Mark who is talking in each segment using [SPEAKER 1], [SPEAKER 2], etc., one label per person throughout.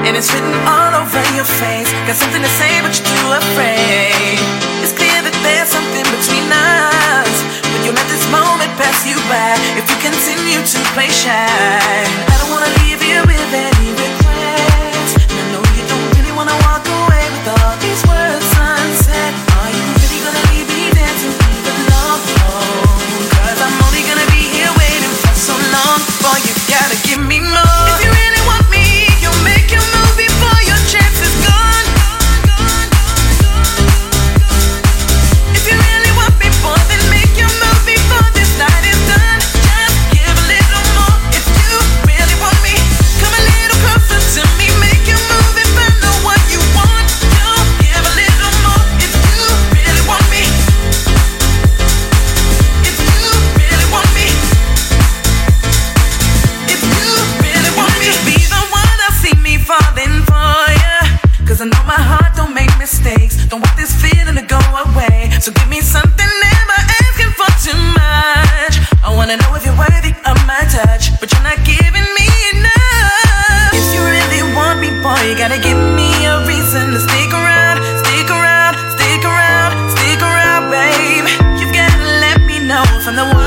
[SPEAKER 1] And it's written all over your face. Got something to say, but you're too afraid. It's clear that there's something between us. But you'll let this moment pass you by if you continue to play shy. I don't wanna leave here with any regrets. And I know you don't really wanna walk away with all these words unsaid. Are you really gonna leave me to leave alone? Cause I'm only gonna be here waiting for so long. Boy, you gotta give I know my heart don't make mistakes. Don't want this feeling to go away. So give me something, never asking for too much. I wanna know if you're worthy of my touch, but you're not giving me enough. If you really want me, boy, you gotta give me a reason to stick around, stick around, stick around, stick around, babe. You've gotta let me know I'm the one,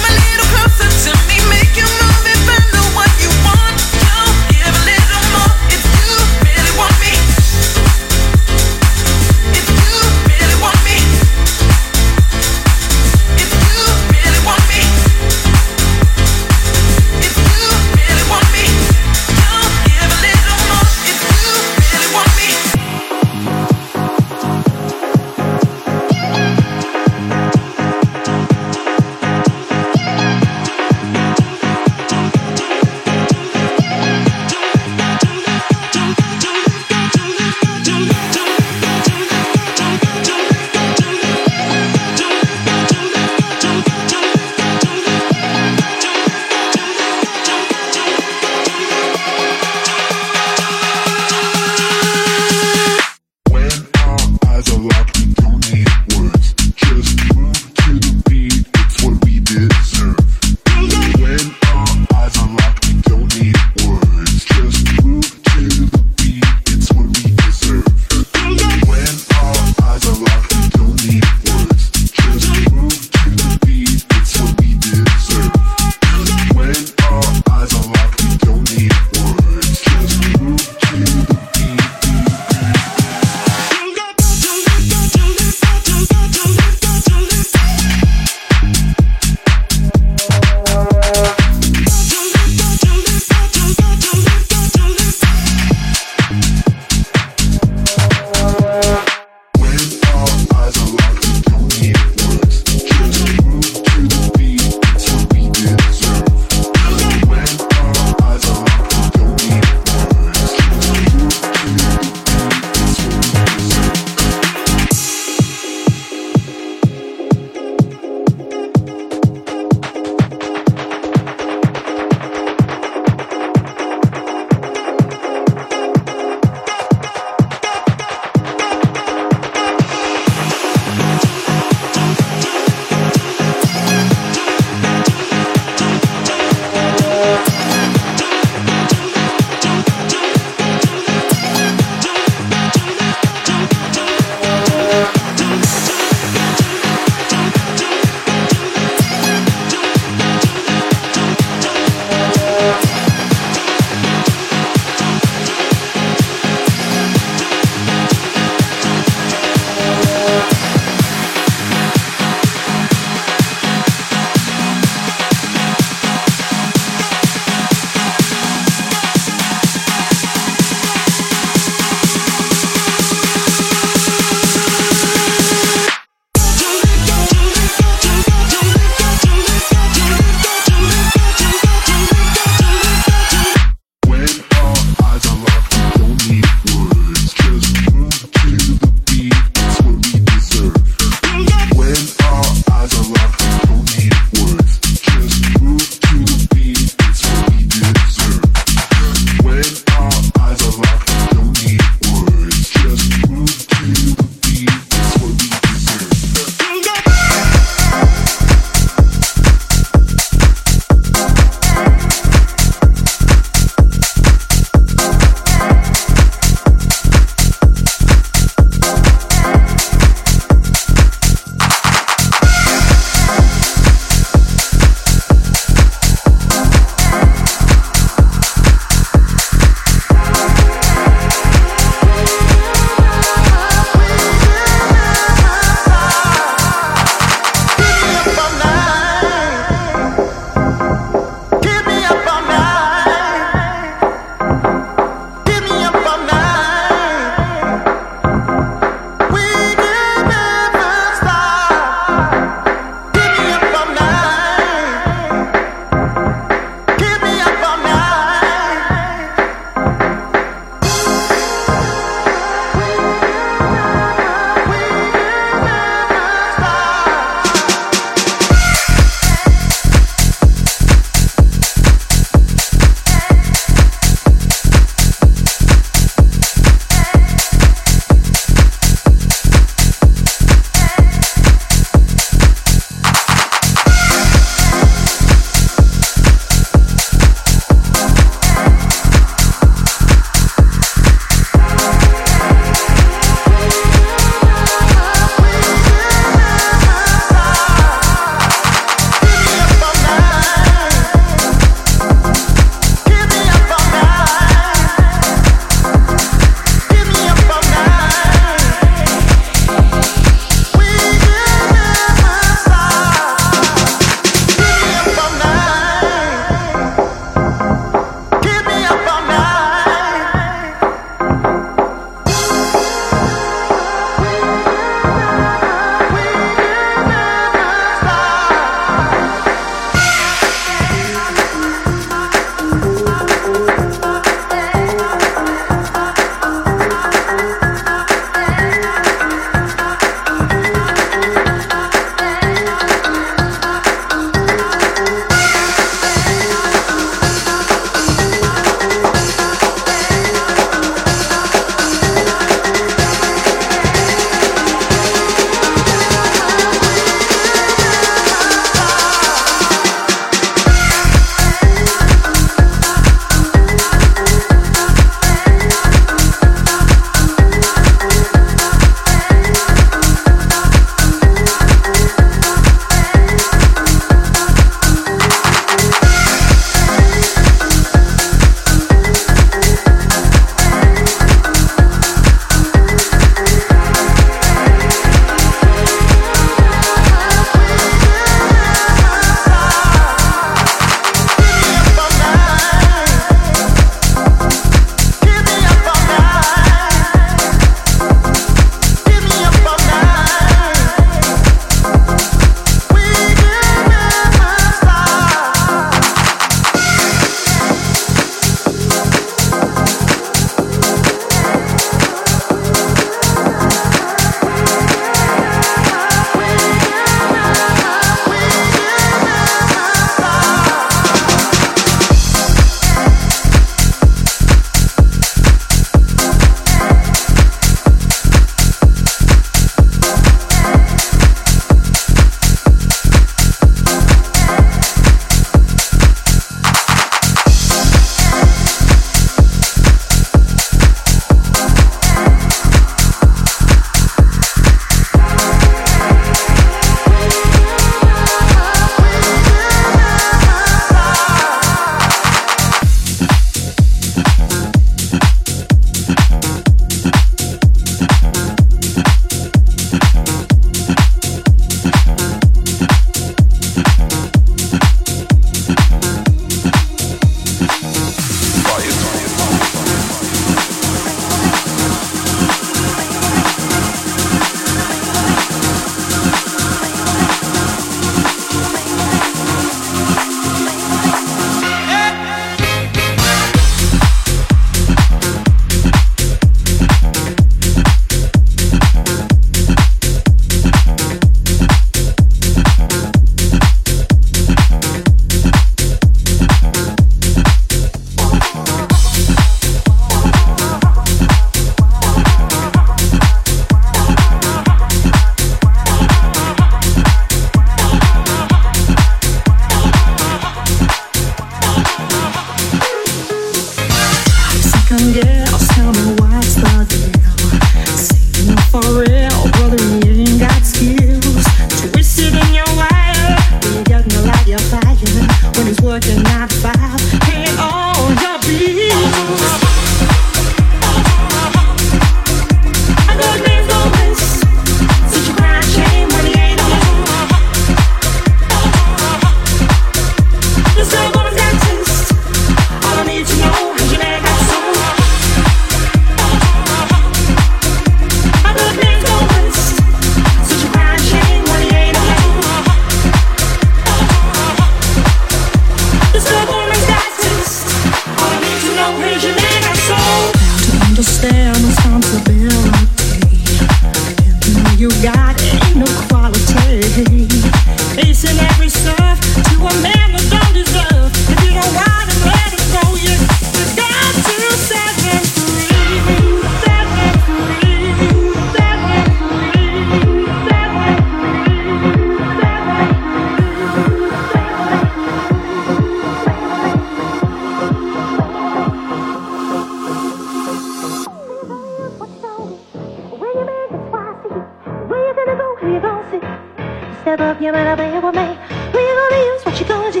[SPEAKER 2] Step up, you better be with me. You gonna use? What you gonna do?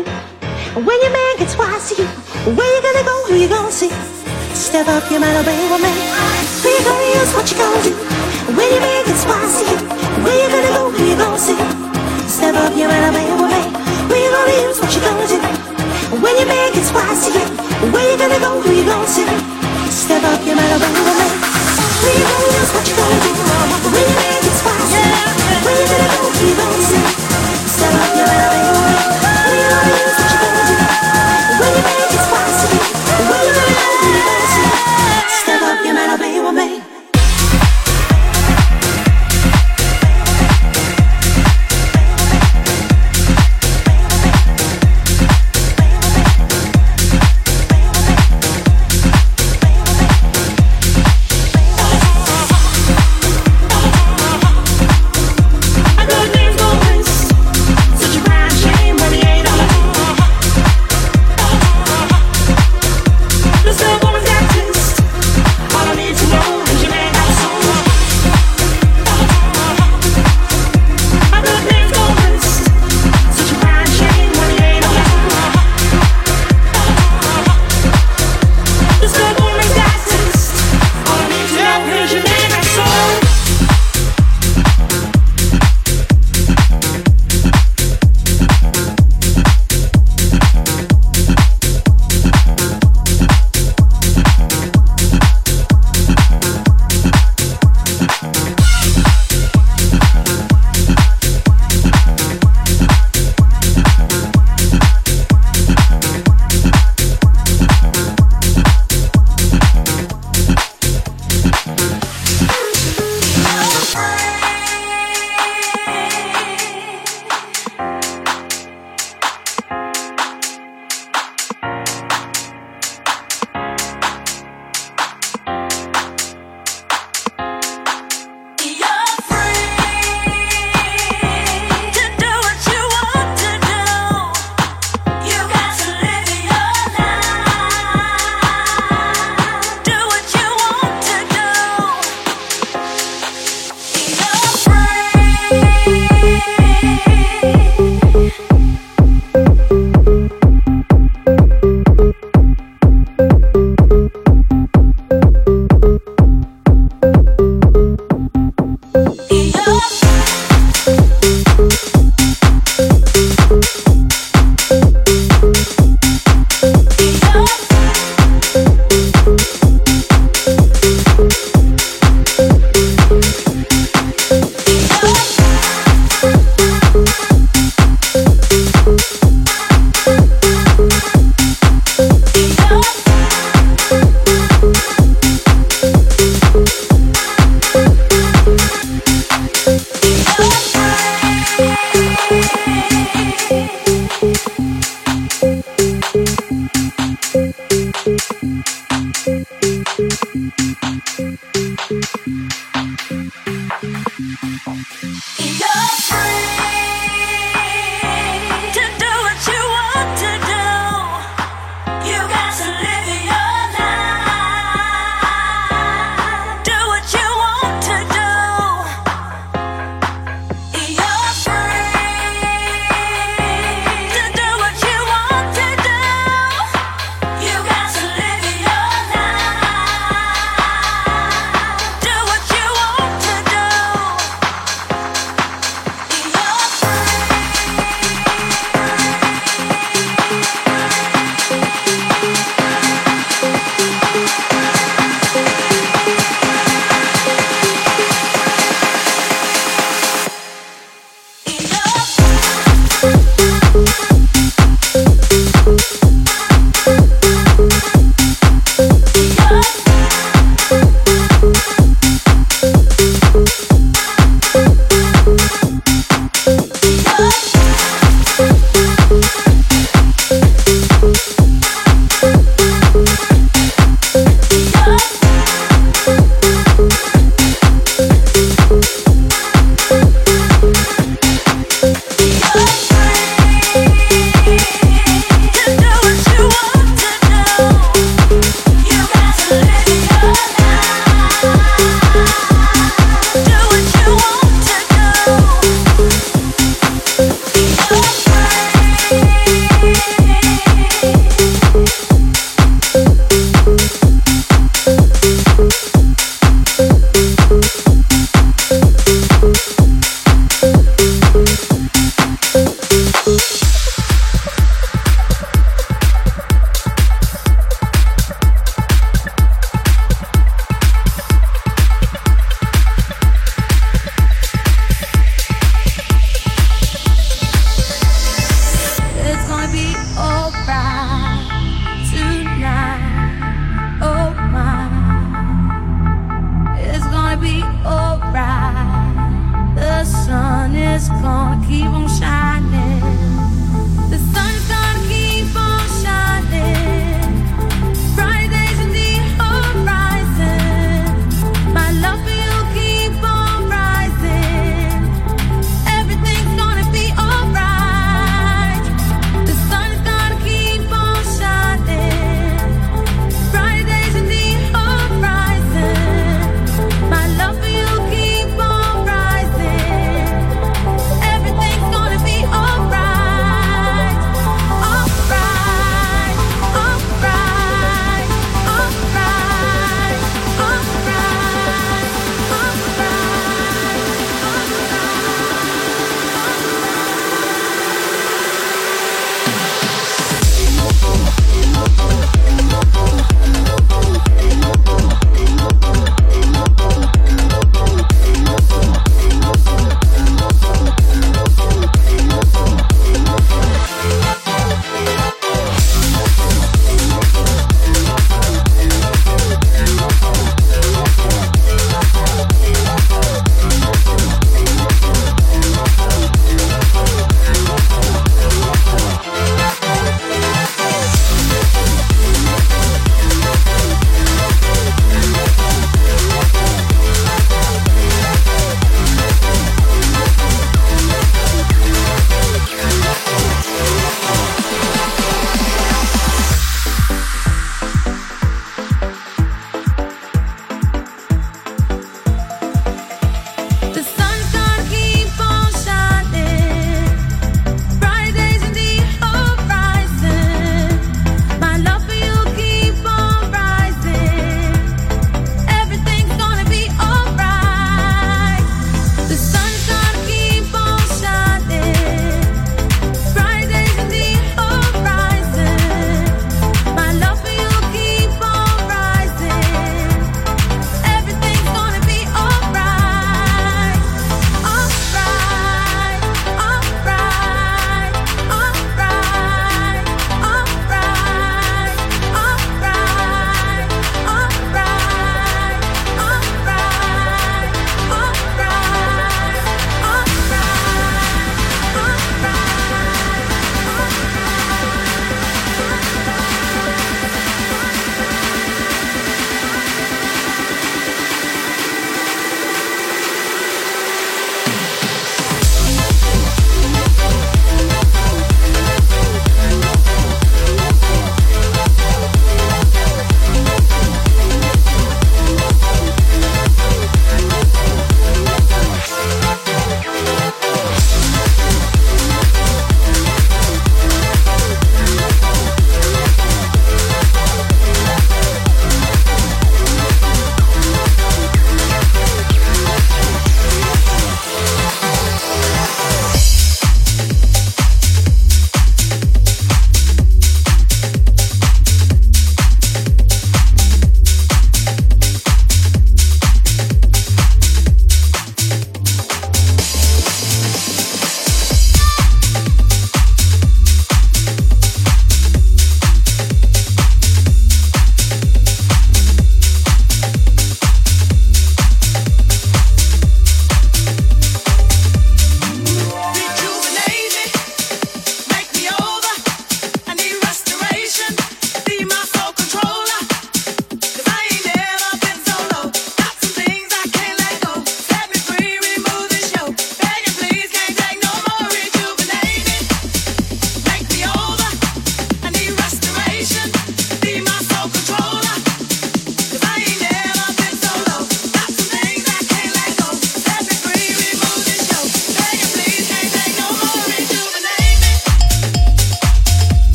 [SPEAKER 2] When your man gets wise to you, where you gonna go? Who you gonna see? Step up, you better be with me. You gonna use? What you gonna do? When your man gets wise to you, where you gonna go? Who you gonna see? Step up, you better be with me. You gonna use? What you gonna do? When your man gets wise to you, where you gonna go? Who you gonna see? Step up, you better be with me. You gonna use? What you gonna do? When your man gets wise to you, where you gonna go? Who you gonna see? Step up, your better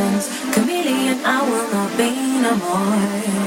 [SPEAKER 1] situations. Chameleon, I will not be no more.